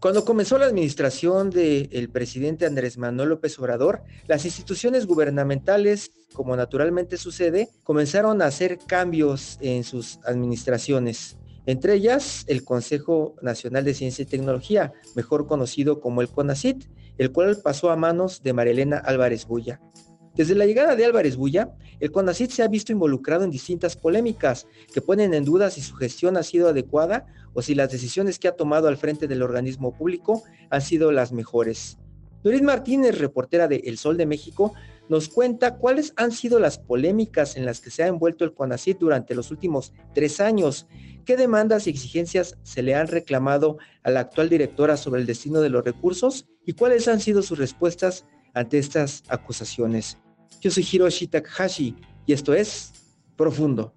Cuando comenzó la administración del presidente Andrés Manuel López Obrador, las instituciones gubernamentales, como naturalmente sucede, comenzaron a hacer cambios en sus administraciones. Entre ellas, el Consejo Nacional de Ciencia y Tecnología, mejor conocido como el CONACIT, el cual pasó a manos de Marilena Álvarez Bulla. Desde la llegada de Álvarez Bulla, el CONACIT se ha visto involucrado en distintas polémicas que ponen en duda si su gestión ha sido adecuada o si las decisiones que ha tomado al frente del organismo público han sido las mejores. Doris Martínez, reportera de El Sol de México, nos cuenta cuáles han sido las polémicas en las que se ha envuelto el CONACIT durante los últimos tres años, qué demandas y exigencias se le han reclamado a la actual directora sobre el destino de los recursos y cuáles han sido sus respuestas ante estas acusaciones. Yo soy Hiroshi Takahashi y esto es Profundo.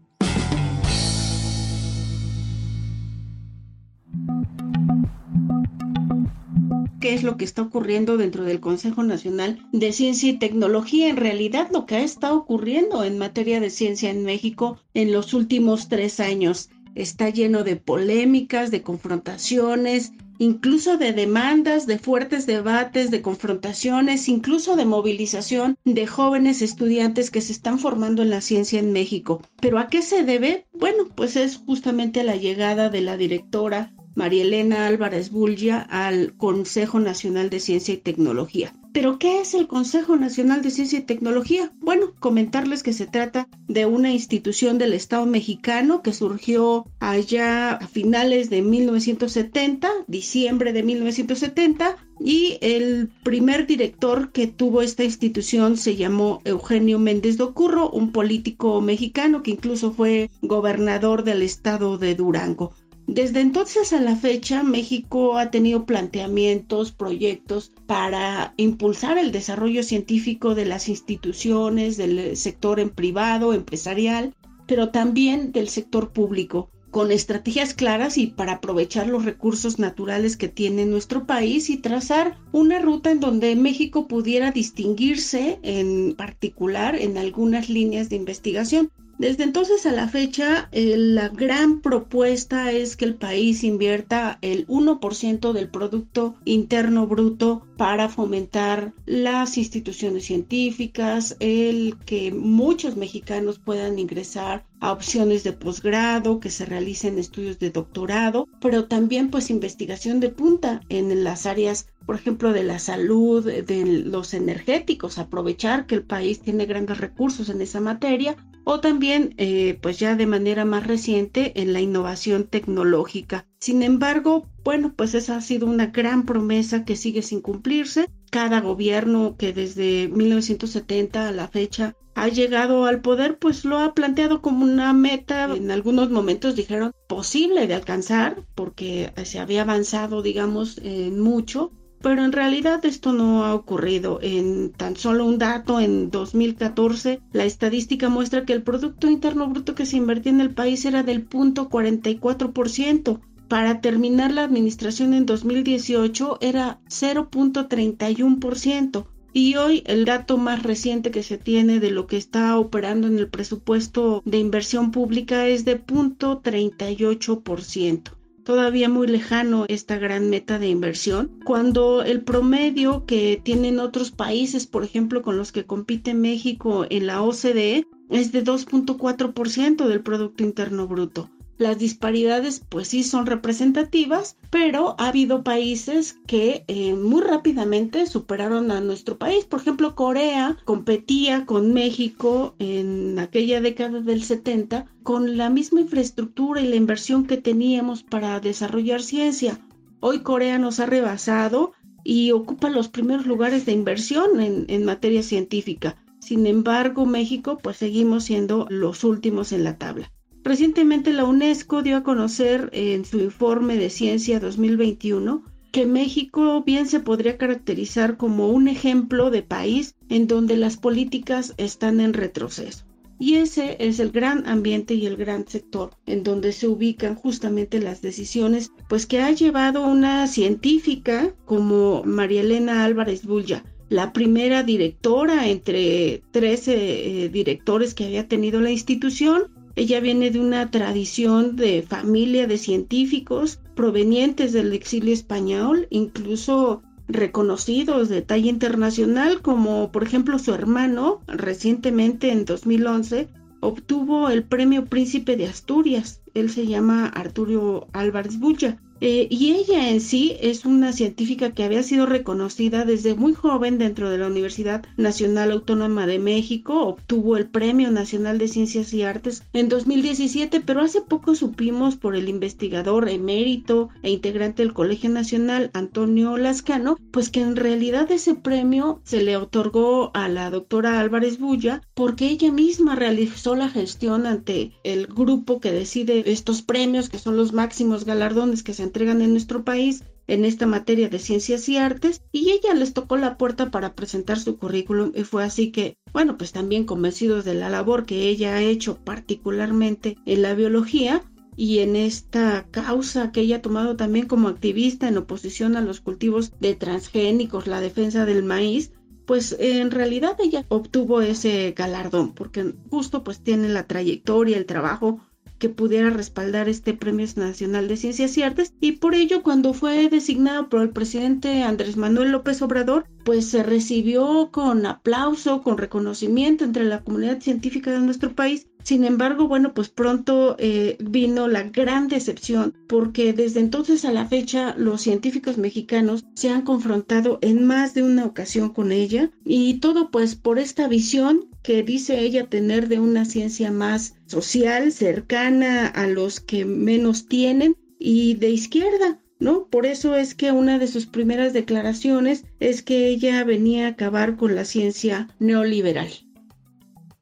qué es lo que está ocurriendo dentro del Consejo Nacional de Ciencia y Tecnología. En realidad, lo que ha estado ocurriendo en materia de ciencia en México en los últimos tres años está lleno de polémicas, de confrontaciones, incluso de demandas, de fuertes debates, de confrontaciones, incluso de movilización de jóvenes estudiantes que se están formando en la ciencia en México. ¿Pero a qué se debe? Bueno, pues es justamente a la llegada de la directora María Elena Álvarez Bulla al Consejo Nacional de Ciencia y Tecnología. ¿Pero qué es el Consejo Nacional de Ciencia y Tecnología? Bueno, comentarles que se trata de una institución del Estado mexicano que surgió allá a finales de 1970, diciembre de 1970, y el primer director que tuvo esta institución se llamó Eugenio Méndez Docurro, un político mexicano que incluso fue gobernador del estado de Durango. Desde entonces a la fecha, México ha tenido planteamientos, proyectos para impulsar el desarrollo científico de las instituciones, del sector en privado, empresarial, pero también del sector público, con estrategias claras y para aprovechar los recursos naturales que tiene nuestro país y trazar una ruta en donde México pudiera distinguirse en particular en algunas líneas de investigación. Desde entonces a la fecha, eh, la gran propuesta es que el país invierta el 1% del Producto Interno Bruto para fomentar las instituciones científicas, el que muchos mexicanos puedan ingresar a opciones de posgrado, que se realicen estudios de doctorado, pero también pues investigación de punta en las áreas por ejemplo, de la salud, de los energéticos, aprovechar que el país tiene grandes recursos en esa materia, o también, eh, pues ya de manera más reciente, en la innovación tecnológica. Sin embargo, bueno, pues esa ha sido una gran promesa que sigue sin cumplirse. Cada gobierno que desde 1970 a la fecha ha llegado al poder, pues lo ha planteado como una meta, en algunos momentos dijeron posible de alcanzar, porque se había avanzado, digamos, en mucho, pero en realidad esto no ha ocurrido. En tan solo un dato, en 2014, la estadística muestra que el Producto Interno Bruto que se invertía en el país era del punto 44%. Para terminar la administración en 2018 era 0.31%. Y hoy el dato más reciente que se tiene de lo que está operando en el presupuesto de inversión pública es de 0.38% todavía muy lejano esta gran meta de inversión, cuando el promedio que tienen otros países, por ejemplo, con los que compite México en la OCDE, es de 2.4% del Producto Interno Bruto. Las disparidades pues sí son representativas, pero ha habido países que eh, muy rápidamente superaron a nuestro país. Por ejemplo, Corea competía con México en aquella década del 70 con la misma infraestructura y la inversión que teníamos para desarrollar ciencia. Hoy Corea nos ha rebasado y ocupa los primeros lugares de inversión en, en materia científica. Sin embargo, México pues seguimos siendo los últimos en la tabla. Recientemente la UNESCO dio a conocer en su informe de ciencia 2021 que México bien se podría caracterizar como un ejemplo de país en donde las políticas están en retroceso. Y ese es el gran ambiente y el gran sector en donde se ubican justamente las decisiones, pues que ha llevado una científica como María Elena Álvarez Bulla, la primera directora entre 13 eh, directores que había tenido la institución ella viene de una tradición de familia de científicos provenientes del exilio español, incluso reconocidos de talla internacional, como por ejemplo su hermano, recientemente en 2011, obtuvo el premio Príncipe de Asturias. Él se llama Arturo Álvarez Bulla. Eh, y ella en sí es una científica que había sido reconocida desde muy joven dentro de la Universidad Nacional Autónoma de México, obtuvo el Premio Nacional de Ciencias y Artes en 2017, pero hace poco supimos por el investigador emérito e integrante del Colegio Nacional, Antonio Lascano, pues que en realidad ese premio se le otorgó a la doctora Álvarez Bulla porque ella misma realizó la gestión ante el grupo que decide estos premios, que son los máximos galardones que se entregan en nuestro país en esta materia de ciencias y artes y ella les tocó la puerta para presentar su currículum y fue así que, bueno, pues también convencidos de la labor que ella ha hecho particularmente en la biología y en esta causa que ella ha tomado también como activista en oposición a los cultivos de transgénicos, la defensa del maíz, pues en realidad ella obtuvo ese galardón porque justo pues tiene la trayectoria, el trabajo que pudiera respaldar este Premio Nacional de Ciencias y Artes. Y por ello cuando fue designado por el presidente Andrés Manuel López Obrador pues se recibió con aplauso, con reconocimiento entre la comunidad científica de nuestro país. Sin embargo, bueno, pues pronto eh, vino la gran decepción porque desde entonces a la fecha los científicos mexicanos se han confrontado en más de una ocasión con ella y todo pues por esta visión que dice ella tener de una ciencia más social, cercana a los que menos tienen y de izquierda. ¿No? Por eso es que una de sus primeras declaraciones es que ella venía a acabar con la ciencia neoliberal.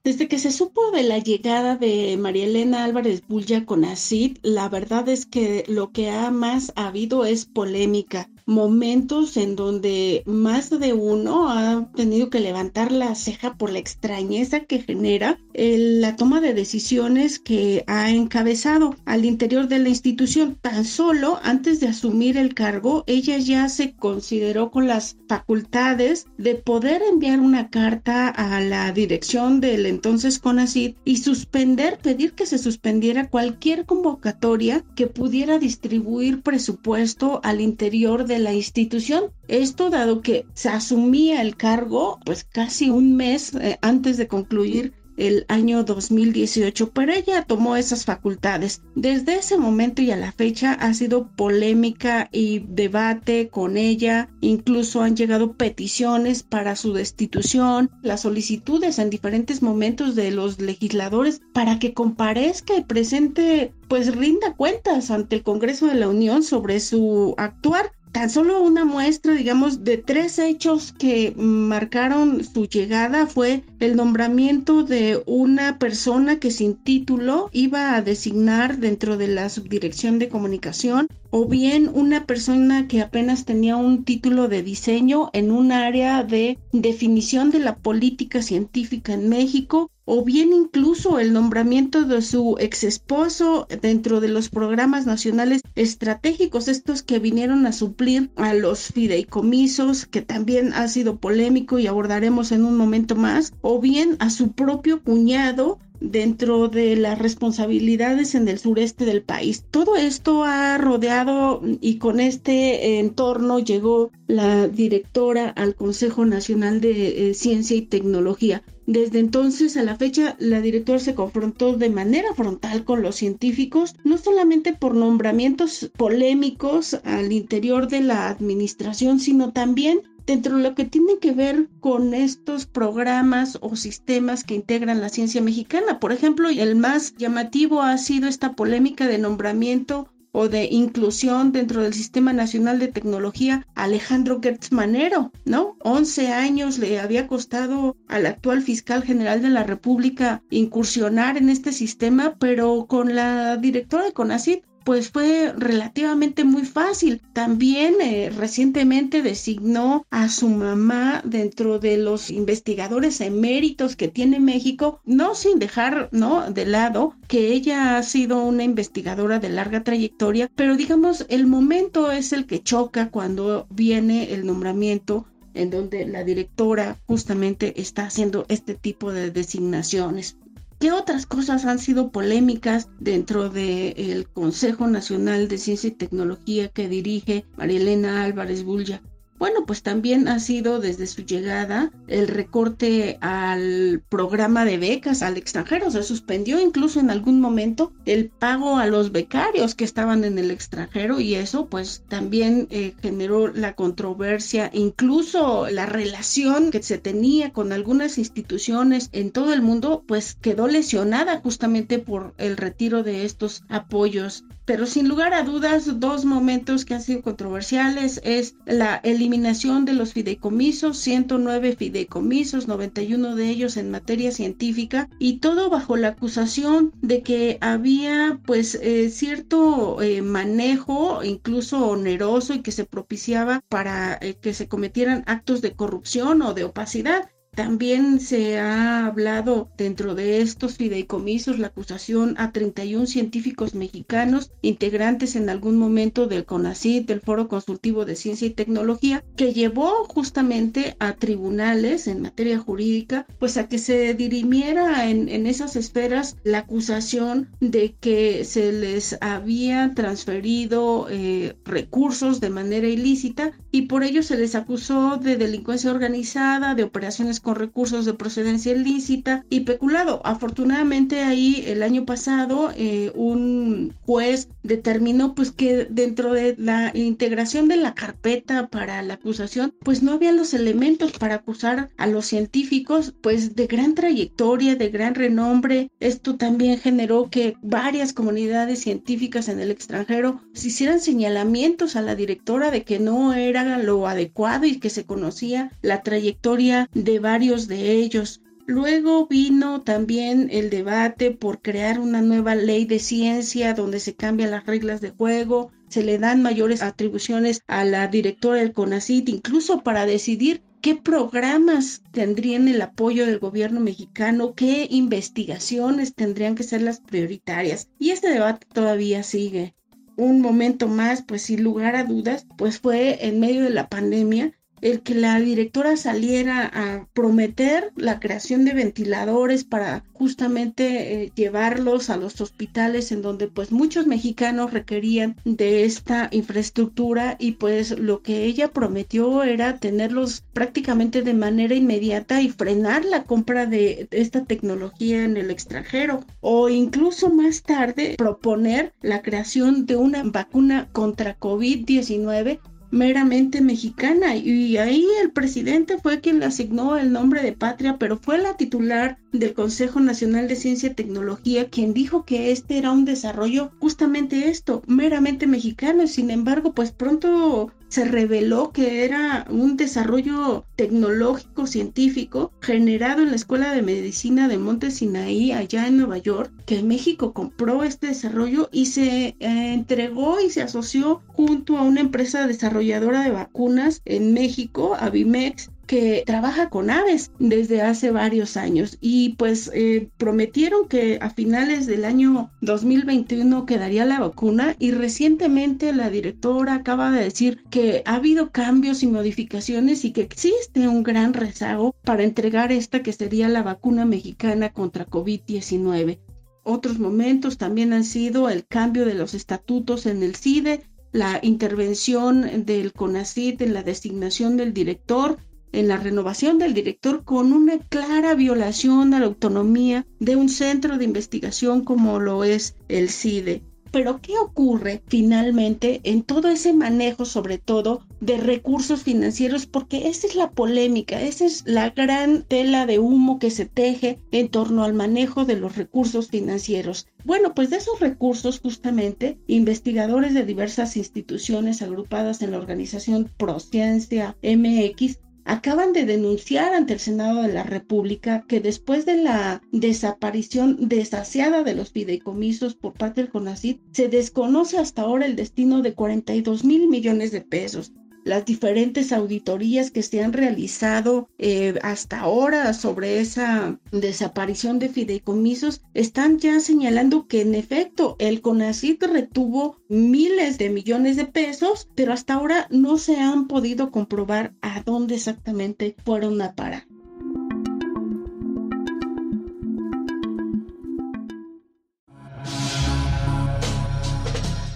Desde que se supo de la llegada de María Elena Álvarez Bulla con ACID, la verdad es que lo que ha más habido es polémica momentos en donde más de uno ha tenido que levantar la ceja por la extrañeza que genera la toma de decisiones que ha encabezado al interior de la institución. Tan solo antes de asumir el cargo, ella ya se consideró con las facultades de poder enviar una carta a la dirección del entonces CONACID y suspender, pedir que se suspendiera cualquier convocatoria que pudiera distribuir presupuesto al interior de la institución. Esto dado que se asumía el cargo pues casi un mes eh, antes de concluir el año 2018, pero ella tomó esas facultades. Desde ese momento y a la fecha ha sido polémica y debate con ella, incluso han llegado peticiones para su destitución, las solicitudes en diferentes momentos de los legisladores para que comparezca y presente, pues rinda cuentas ante el Congreso de la Unión sobre su actuar tan solo una muestra, digamos, de tres hechos que marcaron su llegada fue el nombramiento de una persona que sin título iba a designar dentro de la subdirección de comunicación o bien una persona que apenas tenía un título de diseño en un área de definición de la política científica en México o bien incluso el nombramiento de su ex esposo dentro de los programas nacionales estratégicos, estos que vinieron a suplir a los fideicomisos, que también ha sido polémico y abordaremos en un momento más, o bien a su propio cuñado dentro de las responsabilidades en el sureste del país. Todo esto ha rodeado y con este entorno llegó la directora al Consejo Nacional de eh, Ciencia y Tecnología. Desde entonces a la fecha, la directora se confrontó de manera frontal con los científicos, no solamente por nombramientos polémicos al interior de la administración, sino también dentro de lo que tiene que ver con estos programas o sistemas que integran la ciencia mexicana. Por ejemplo, el más llamativo ha sido esta polémica de nombramiento o de inclusión dentro del Sistema Nacional de Tecnología, Alejandro Gertz Manero, ¿no? 11 años le había costado al actual fiscal general de la República incursionar en este sistema, pero con la directora de CONACYT pues fue relativamente muy fácil. También eh, recientemente designó a su mamá dentro de los investigadores eméritos que tiene México, no sin dejar ¿no? de lado que ella ha sido una investigadora de larga trayectoria, pero digamos el momento es el que choca cuando viene el nombramiento en donde la directora justamente está haciendo este tipo de designaciones. ¿Qué otras cosas han sido polémicas dentro del Consejo Nacional de Ciencia y Tecnología que dirige Marielena Álvarez Bulla? Bueno, pues también ha sido desde su llegada el recorte al programa de becas al extranjero. Se suspendió incluso en algún momento el pago a los becarios que estaban en el extranjero y eso pues también eh, generó la controversia, incluso la relación que se tenía con algunas instituciones en todo el mundo pues quedó lesionada justamente por el retiro de estos apoyos. Pero sin lugar a dudas, dos momentos que han sido controversiales es la eliminación de los fideicomisos, 109 fideicomisos, 91 de ellos en materia científica y todo bajo la acusación de que había pues eh, cierto eh, manejo incluso oneroso y que se propiciaba para eh, que se cometieran actos de corrupción o de opacidad. También se ha hablado dentro de estos fideicomisos la acusación a 31 científicos mexicanos integrantes en algún momento del CONACYT, del Foro Consultivo de Ciencia y Tecnología, que llevó justamente a tribunales en materia jurídica, pues a que se dirimiera en, esas esferas la acusación de que se les había transferido eh, recursos de manera ilícita y por ello se les acusó de delincuencia organizada, de operaciones con recursos de procedencia ilícita y peculado. Afortunadamente ahí el año pasado eh, un juez determinó pues que dentro de la integración de la carpeta para la acusación pues no había los elementos para acusar a los científicos pues de gran trayectoria, de gran renombre. Esto también generó que varias comunidades científicas en el extranjero se hicieran señalamientos a la directora de que no era lo adecuado y que se conocía la trayectoria de varios de ellos. Luego vino también el debate por crear una nueva ley de ciencia donde se cambian las reglas de juego, se le dan mayores atribuciones a la directora del CONACIT, incluso para decidir qué programas tendrían el apoyo del gobierno mexicano, qué investigaciones tendrían que ser las prioritarias. Y este debate todavía sigue. Un momento más, pues sin lugar a dudas, pues fue en medio de la pandemia el que la directora saliera a prometer la creación de ventiladores para justamente eh, llevarlos a los hospitales en donde pues muchos mexicanos requerían de esta infraestructura y pues lo que ella prometió era tenerlos prácticamente de manera inmediata y frenar la compra de esta tecnología en el extranjero. O incluso más tarde proponer la creación de una vacuna contra COVID-19 meramente mexicana. Y ahí el presidente fue quien le asignó el nombre de patria, pero fue la titular del Consejo Nacional de Ciencia y Tecnología quien dijo que este era un desarrollo justamente esto, meramente mexicano. Sin embargo pues pronto se reveló que era un desarrollo tecnológico científico generado en la Escuela de Medicina de Monte Sinaí allá en Nueva York, que México compró este desarrollo y se eh, entregó y se asoció junto a una empresa desarrolladora de vacunas en México, Avimex, que trabaja con aves desde hace varios años y pues eh, prometieron que a finales del año 2021 quedaría la vacuna y recientemente la directora acaba de decir que ha habido cambios y modificaciones y que existe un gran rezago para entregar esta que sería la vacuna mexicana contra COVID-19. Otros momentos también han sido el cambio de los estatutos en el CIDE, la intervención del CONACIT en la designación del director en la renovación del director con una clara violación a la autonomía de un centro de investigación como lo es el CIDE. Pero ¿qué ocurre finalmente en todo ese manejo, sobre todo de recursos financieros, porque esa es la polémica, esa es la gran tela de humo que se teje en torno al manejo de los recursos financieros. Bueno, pues de esos recursos justamente, investigadores de diversas instituciones agrupadas en la organización Prociencia MX acaban de denunciar ante el Senado de la República que después de la desaparición desasiada de los fideicomisos por parte del CONACYT, se desconoce hasta ahora el destino de 42 mil millones de pesos las diferentes auditorías que se han realizado eh, hasta ahora sobre esa desaparición de fideicomisos están ya señalando que en efecto el CONACYT retuvo miles de millones de pesos, pero hasta ahora no se han podido comprobar a dónde exactamente fueron a parar.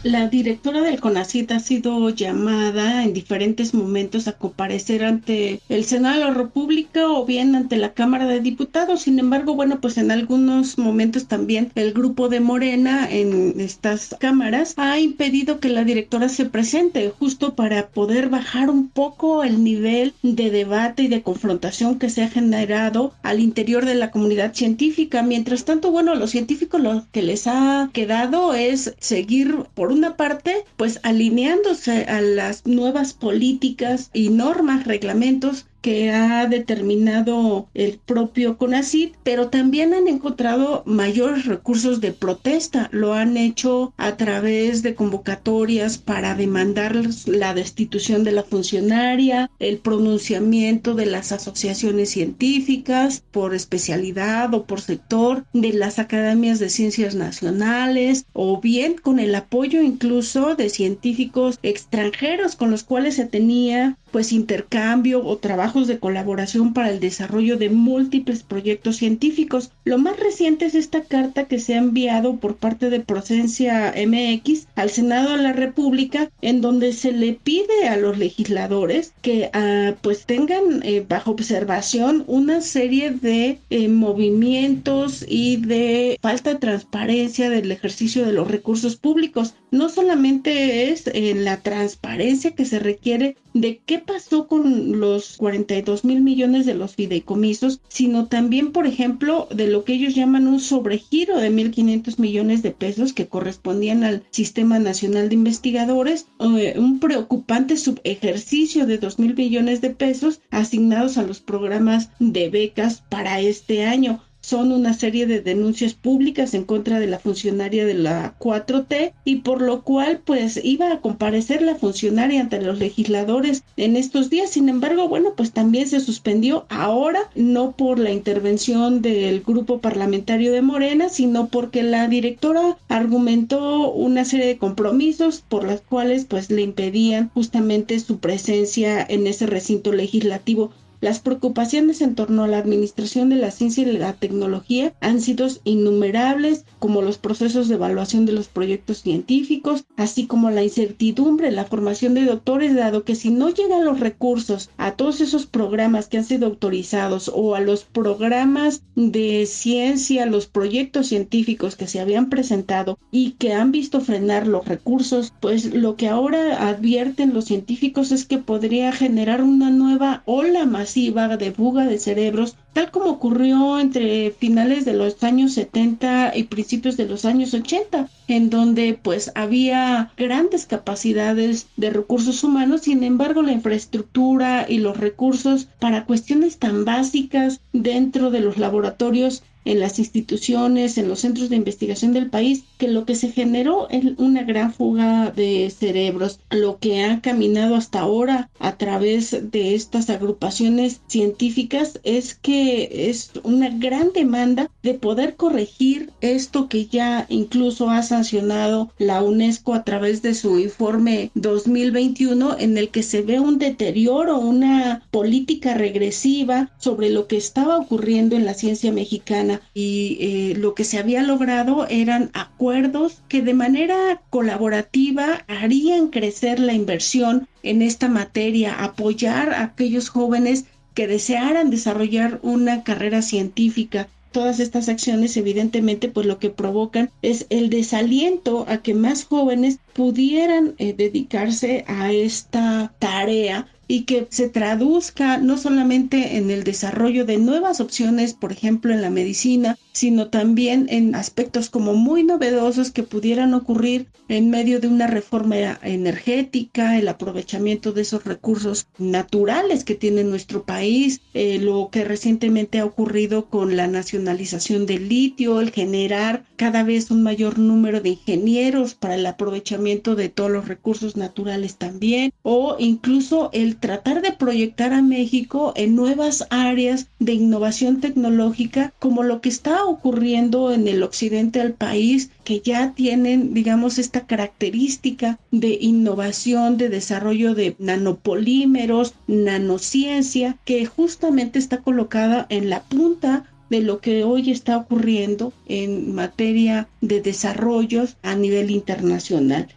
La directora del CONACIT ha sido llamada en diferentes momentos a comparecer ante el Senado de la República o bien ante la Cámara de Diputados. Sin embargo, bueno, pues en algunos momentos también el grupo de Morena en estas cámaras ha impedido que la directora se presente justo para poder bajar un poco el nivel de debate y de confrontación que se ha generado al interior de la comunidad científica. Mientras tanto, bueno, los científicos lo que les ha quedado es seguir por una parte, pues alineándose a las nuevas políticas y normas, reglamentos que ha determinado el propio CONACID, pero también han encontrado mayores recursos de protesta. Lo han hecho a través de convocatorias para demandar la destitución de la funcionaria, el pronunciamiento de las asociaciones científicas por especialidad o por sector, de las academias de ciencias nacionales, o bien con el apoyo incluso de científicos extranjeros con los cuales se tenía pues intercambio o trabajos de colaboración para el desarrollo de múltiples proyectos científicos. Lo más reciente es esta carta que se ha enviado por parte de Procencia MX al Senado de la República en donde se le pide a los legisladores que ah, pues tengan eh, bajo observación una serie de eh, movimientos y de falta de transparencia del ejercicio de los recursos públicos. No solamente es en la transparencia que se requiere de qué pasó con los 42 mil millones de los fideicomisos, sino también, por ejemplo, de lo que ellos llaman un sobregiro de 1.500 millones de pesos que correspondían al Sistema Nacional de Investigadores, eh, un preocupante subejercicio de 2 mil millones de pesos asignados a los programas de becas para este año son una serie de denuncias públicas en contra de la funcionaria de la 4T y por lo cual pues iba a comparecer la funcionaria ante los legisladores en estos días. Sin embargo, bueno, pues también se suspendió ahora, no por la intervención del grupo parlamentario de Morena, sino porque la directora argumentó una serie de compromisos por las cuales pues le impedían justamente su presencia en ese recinto legislativo. Las preocupaciones en torno a la administración de la ciencia y la tecnología han sido innumerables, como los procesos de evaluación de los proyectos científicos, así como la incertidumbre en la formación de doctores, dado que si no llegan los recursos a todos esos programas que han sido autorizados o a los programas de ciencia, los proyectos científicos que se habían presentado y que han visto frenar los recursos, pues lo que ahora advierten los científicos es que podría generar una nueva ola más de fuga de cerebros, tal como ocurrió entre finales de los años 70 y principios de los años 80, en donde pues había grandes capacidades de recursos humanos, sin embargo la infraestructura y los recursos para cuestiones tan básicas dentro de los laboratorios en las instituciones, en los centros de investigación del país, que lo que se generó es una gran fuga de cerebros. Lo que ha caminado hasta ahora a través de estas agrupaciones científicas es que es una gran demanda de poder corregir esto que ya incluso ha sancionado la UNESCO a través de su informe 2021 en el que se ve un deterioro, una política regresiva sobre lo que estaba ocurriendo en la ciencia mexicana y eh, lo que se había logrado eran acuerdos que de manera colaborativa harían crecer la inversión en esta materia, apoyar a aquellos jóvenes que desearan desarrollar una carrera científica. Todas estas acciones evidentemente pues lo que provocan es el desaliento a que más jóvenes pudieran eh, dedicarse a esta tarea y que se traduzca no solamente en el desarrollo de nuevas opciones, por ejemplo, en la medicina, sino también en aspectos como muy novedosos que pudieran ocurrir en medio de una reforma energética, el aprovechamiento de esos recursos naturales que tiene nuestro país, eh, lo que recientemente ha ocurrido con la nacionalización del litio, el generar cada vez un mayor número de ingenieros para el aprovechamiento de todos los recursos naturales también, o incluso el tratar de proyectar a México en nuevas áreas de innovación tecnológica como lo que está ocurriendo en el occidente del país que ya tienen, digamos, esta característica de innovación, de desarrollo de nanopolímeros, nanociencia, que justamente está colocada en la punta de lo que hoy está ocurriendo en materia de desarrollos a nivel internacional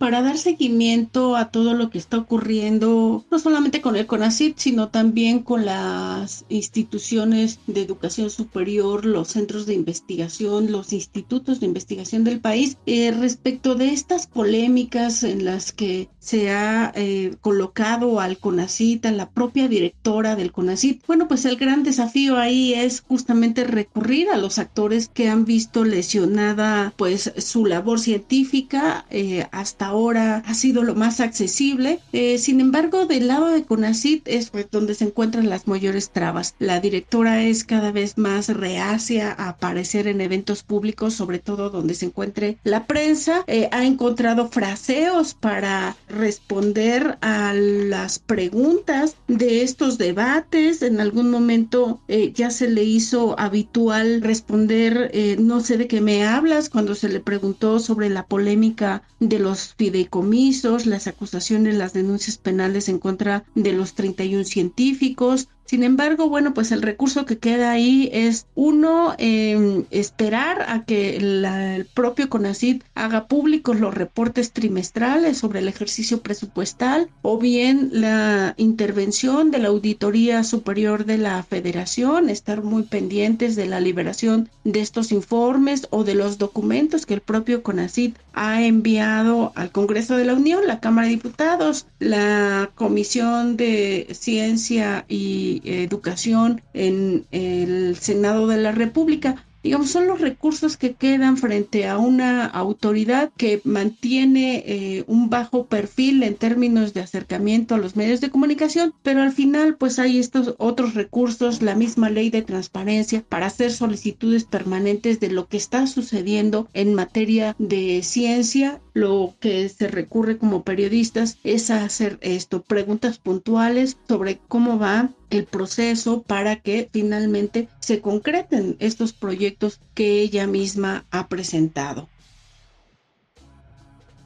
para dar seguimiento a todo lo que está ocurriendo, no solamente con el CONACYT, sino también con las instituciones de educación superior, los centros de investigación, los institutos de investigación del país, eh, respecto de estas polémicas en las que se ha eh, colocado al CONACYT, a la propia directora del CONACYT. Bueno, pues el gran desafío ahí es justamente recurrir a los actores que han visto lesionada pues su labor científica eh, hasta ahora ha sido lo más accesible. Eh, sin embargo, del lado de CONACIT es pues, donde se encuentran las mayores trabas. La directora es cada vez más reacia a aparecer en eventos públicos, sobre todo donde se encuentre la prensa. Eh, ha encontrado fraseos para responder a las preguntas de estos debates. En algún momento eh, ya se le hizo habitual responder, no sé de qué me hablas, cuando se le preguntó sobre la polémica de los fideicomisos, las acusaciones, las denuncias penales en contra de los 31 científicos, sin embargo, bueno, pues el recurso que queda ahí es uno, em, esperar a que el propio CONACID haga públicos los reportes trimestrales sobre el ejercicio presupuestal o bien la intervención de la Auditoría Superior de la Federación, estar muy pendientes de la liberación de estos informes o de los documentos que el propio CONACID ha enviado al Congreso de la Unión, la Cámara de Diputados, la Comisión de Ciencia y educación en el Senado de la República digamos, son los recursos que quedan frente a una autoridad que mantiene eh, un bajo perfil en términos de acercamiento a los medios de comunicación, pero al final pues hay estos otros recursos, la misma ley de transparencia para hacer solicitudes permanentes de lo que está sucediendo en materia de ciencia. Lo que se recurre como periodistas es hacer esto, preguntas puntuales sobre cómo va el proceso para que finalmente se concreten estos proyectos que ella misma ha presentado.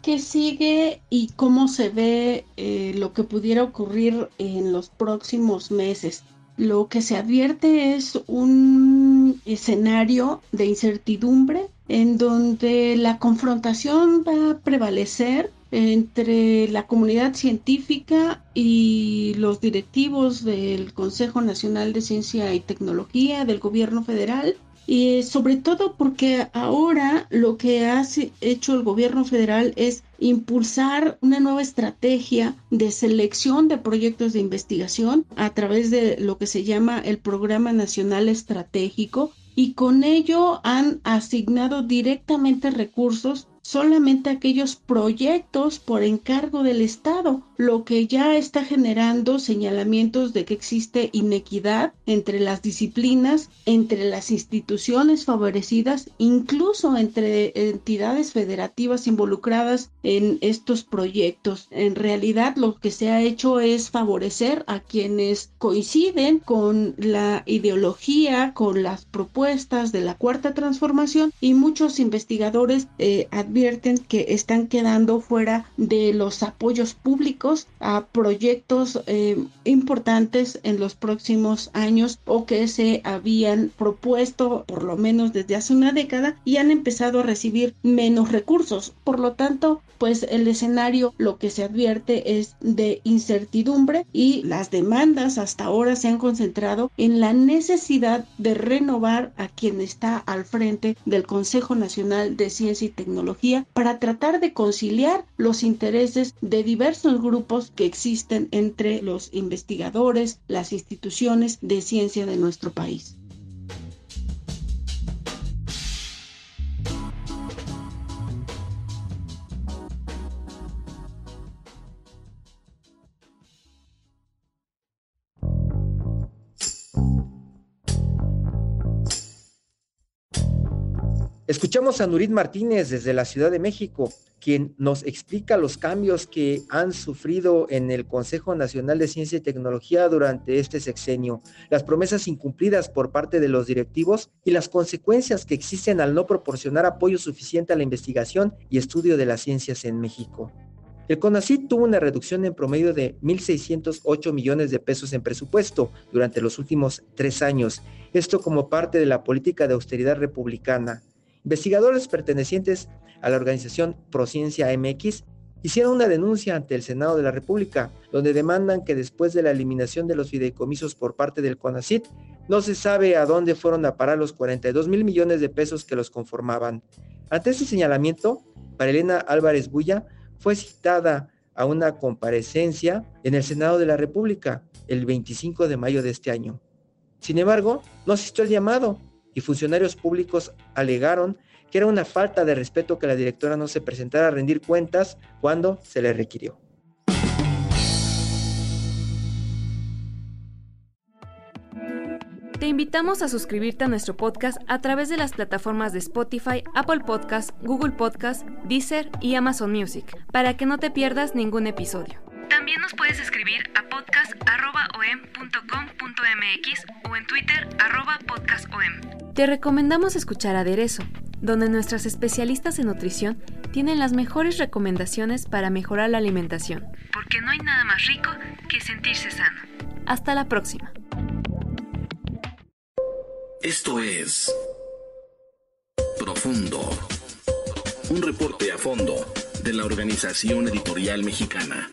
¿Qué sigue y cómo se ve eh, lo que pudiera ocurrir en los próximos meses? Lo que se advierte es un escenario de incertidumbre en donde la confrontación va a prevalecer entre la comunidad científica y los directivos del Consejo Nacional de Ciencia y Tecnología del gobierno federal y sobre todo porque ahora lo que ha hecho el gobierno federal es impulsar una nueva estrategia de selección de proyectos de investigación a través de lo que se llama el Programa Nacional Estratégico y con ello han asignado directamente recursos solamente aquellos proyectos por encargo del Estado, lo que ya está generando señalamientos de que existe inequidad entre las disciplinas, entre las instituciones favorecidas, incluso entre entidades federativas involucradas en estos proyectos. En realidad lo que se ha hecho es favorecer a quienes coinciden con la ideología, con las propuestas de la cuarta transformación y muchos investigadores eh, advierten que están quedando fuera de los apoyos públicos a proyectos eh, importantes en los próximos años o que se habían propuesto por lo menos desde hace una década y han empezado a recibir menos recursos. Por lo tanto, pues el escenario lo que se advierte es de incertidumbre y las demandas hasta ahora se han concentrado en la necesidad de renovar a quien está al frente del Consejo Nacional de Ciencia y Tecnología para tratar de conciliar los intereses de diversos grupos que existen entre los investigadores, las instituciones de ciencia de nuestro país. Escuchamos a Nurit Martínez desde la Ciudad de México, quien nos explica los cambios que han sufrido en el Consejo Nacional de Ciencia y Tecnología durante este sexenio, las promesas incumplidas por parte de los directivos y las consecuencias que existen al no proporcionar apoyo suficiente a la investigación y estudio de las ciencias en México. El CONACYT tuvo una reducción en promedio de 1.608 millones de pesos en presupuesto durante los últimos tres años, esto como parte de la política de austeridad republicana. Investigadores pertenecientes a la organización Prociencia MX hicieron una denuncia ante el Senado de la República, donde demandan que después de la eliminación de los fideicomisos por parte del CONACIT, no se sabe a dónde fueron a parar los 42 mil millones de pesos que los conformaban. Ante este señalamiento, Elena Álvarez Bulla fue citada a una comparecencia en el Senado de la República el 25 de mayo de este año. Sin embargo, no asistió al llamado y funcionarios públicos alegaron que era una falta de respeto que la directora no se presentara a rendir cuentas cuando se le requirió. Te invitamos a suscribirte a nuestro podcast a través de las plataformas de Spotify, Apple Podcast, Google Podcast, Deezer y Amazon Music, para que no te pierdas ningún episodio. También nos puedes escribir a podcast.om.com.mx o en Twitter podcastom. Te recomendamos escuchar Aderezo, donde nuestras especialistas en nutrición tienen las mejores recomendaciones para mejorar la alimentación. Porque no hay nada más rico que sentirse sano. Hasta la próxima. Esto es Profundo. Un reporte a fondo de la Organización Editorial Mexicana.